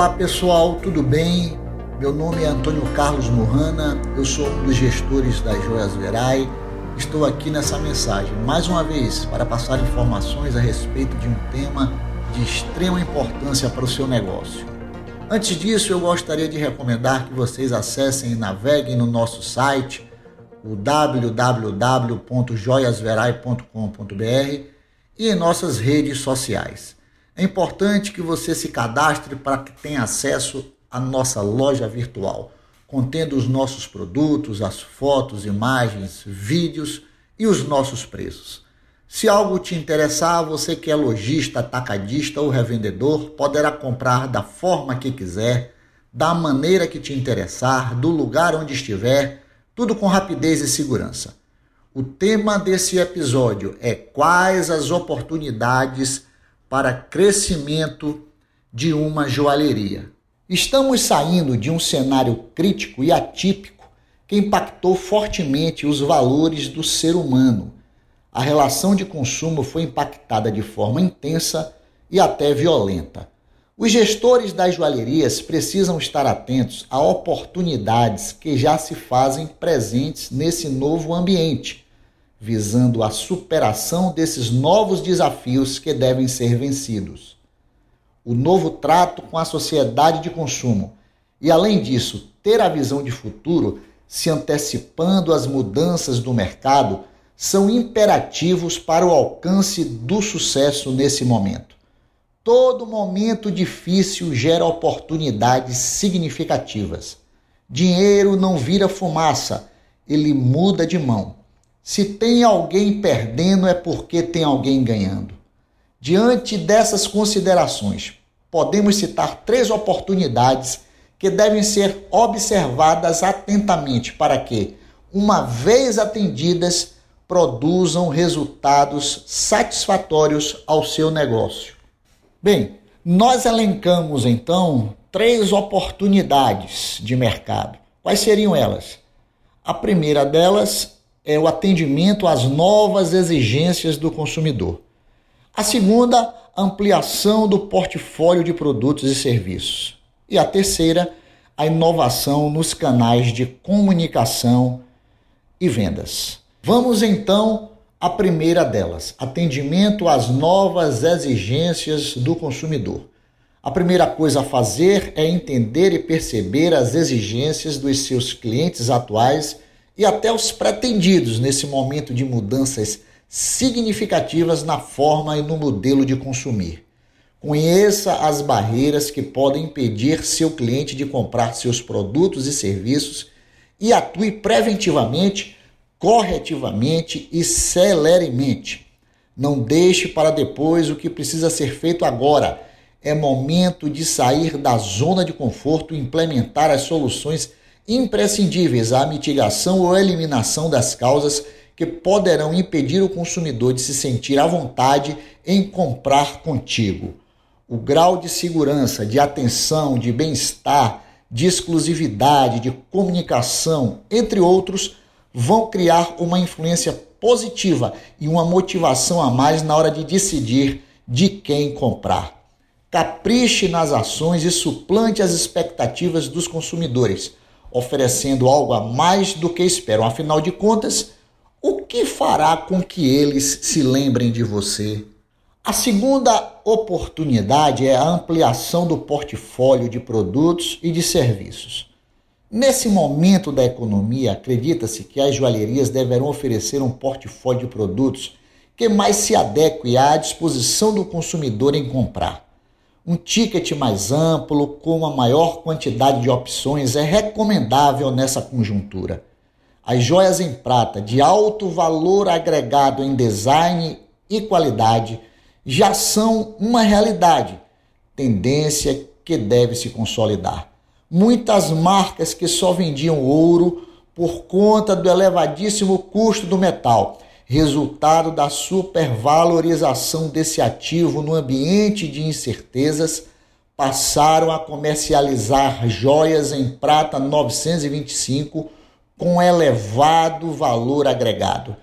Olá pessoal, tudo bem? Meu nome é Antônio Carlos Mohana, eu sou um dos gestores das Joias Verai. Estou aqui nessa mensagem mais uma vez para passar informações a respeito de um tema de extrema importância para o seu negócio. Antes disso, eu gostaria de recomendar que vocês acessem e naveguem no nosso site, o www.joiasverai.com.br e em nossas redes sociais. É importante que você se cadastre para que tenha acesso à nossa loja virtual, contendo os nossos produtos, as fotos, imagens, vídeos e os nossos preços. Se algo te interessar, você que é lojista, atacadista ou revendedor, poderá comprar da forma que quiser, da maneira que te interessar, do lugar onde estiver, tudo com rapidez e segurança. O tema desse episódio é quais as oportunidades para crescimento de uma joalheria. Estamos saindo de um cenário crítico e atípico que impactou fortemente os valores do ser humano. A relação de consumo foi impactada de forma intensa e até violenta. Os gestores das joalherias precisam estar atentos a oportunidades que já se fazem presentes nesse novo ambiente visando a superação desses novos desafios que devem ser vencidos. O novo trato com a sociedade de consumo e, além disso, ter a visão de futuro, se antecipando às mudanças do mercado, são imperativos para o alcance do sucesso nesse momento. Todo momento difícil gera oportunidades significativas. Dinheiro não vira fumaça, ele muda de mão. Se tem alguém perdendo, é porque tem alguém ganhando. Diante dessas considerações, podemos citar três oportunidades que devem ser observadas atentamente para que, uma vez atendidas, produzam resultados satisfatórios ao seu negócio. Bem, nós elencamos então três oportunidades de mercado. Quais seriam elas? A primeira delas é o atendimento às novas exigências do consumidor. A segunda, ampliação do portfólio de produtos e serviços. E a terceira, a inovação nos canais de comunicação e vendas. Vamos então à primeira delas, atendimento às novas exigências do consumidor. A primeira coisa a fazer é entender e perceber as exigências dos seus clientes atuais e até os pretendidos nesse momento de mudanças significativas na forma e no modelo de consumir. Conheça as barreiras que podem impedir seu cliente de comprar seus produtos e serviços e atue preventivamente, corretivamente e celeremente. Não deixe para depois o que precisa ser feito agora. É momento de sair da zona de conforto e implementar as soluções imprescindíveis à mitigação ou eliminação das causas que poderão impedir o consumidor de se sentir à vontade em comprar contigo. O grau de segurança, de atenção, de bem-estar, de exclusividade, de comunicação, entre outros, vão criar uma influência positiva e uma motivação a mais na hora de decidir de quem comprar. Capriche nas ações e suplante as expectativas dos consumidores oferecendo algo a mais do que esperam. Afinal de contas, o que fará com que eles se lembrem de você? A segunda oportunidade é a ampliação do portfólio de produtos e de serviços. Nesse momento da economia, acredita-se que as joalherias deverão oferecer um portfólio de produtos que mais se adeque à disposição do consumidor em comprar. Um ticket mais amplo, com uma maior quantidade de opções, é recomendável nessa conjuntura. As joias em prata de alto valor agregado em design e qualidade já são uma realidade, tendência que deve se consolidar. Muitas marcas que só vendiam ouro por conta do elevadíssimo custo do metal resultado da supervalorização desse ativo no ambiente de incertezas, passaram a comercializar joias em prata 925 com elevado valor agregado.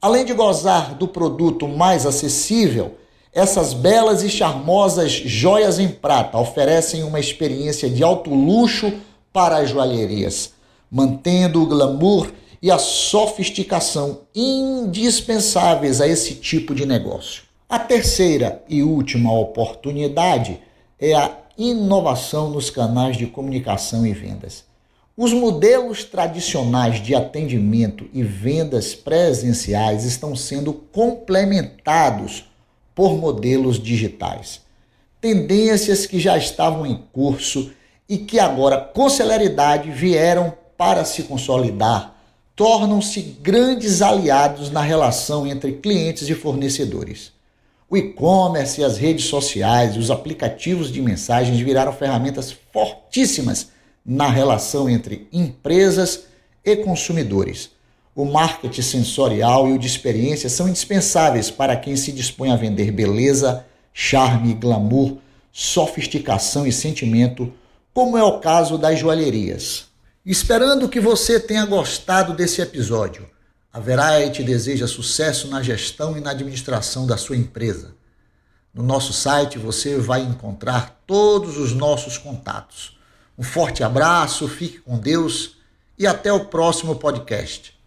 Além de gozar do produto mais acessível, Essas belas e charmosas joias em prata oferecem uma experiência de alto luxo para as joalherias, mantendo o glamour e a sofisticação indispensáveis a esse tipo de negócio. A terceira e última oportunidade é a inovação nos canais de comunicação e vendas. Os modelos tradicionais de atendimento e vendas presenciais estão sendo complementados por modelos digitais. Tendências que já estavam em curso e que agora, com celeridade, vieram para se consolidar, tornam-se grandes aliados na relação entre clientes e fornecedores. O e-commerce, as redes sociais e os aplicativos de mensagens viraram ferramentas fortíssimas na relação entre empresas e consumidores. O marketing sensorial e o de experiência são indispensáveis para quem se dispõe a vender beleza, charme, glamour, sofisticação e sentimento, como é o caso das joalherias. Esperando que você tenha gostado desse episódio. A Verite deseja sucesso na gestão e na administração da sua empresa. No nosso site você vai encontrar todos os nossos contatos. Um forte abraço, fique com Deus e até o próximo podcast.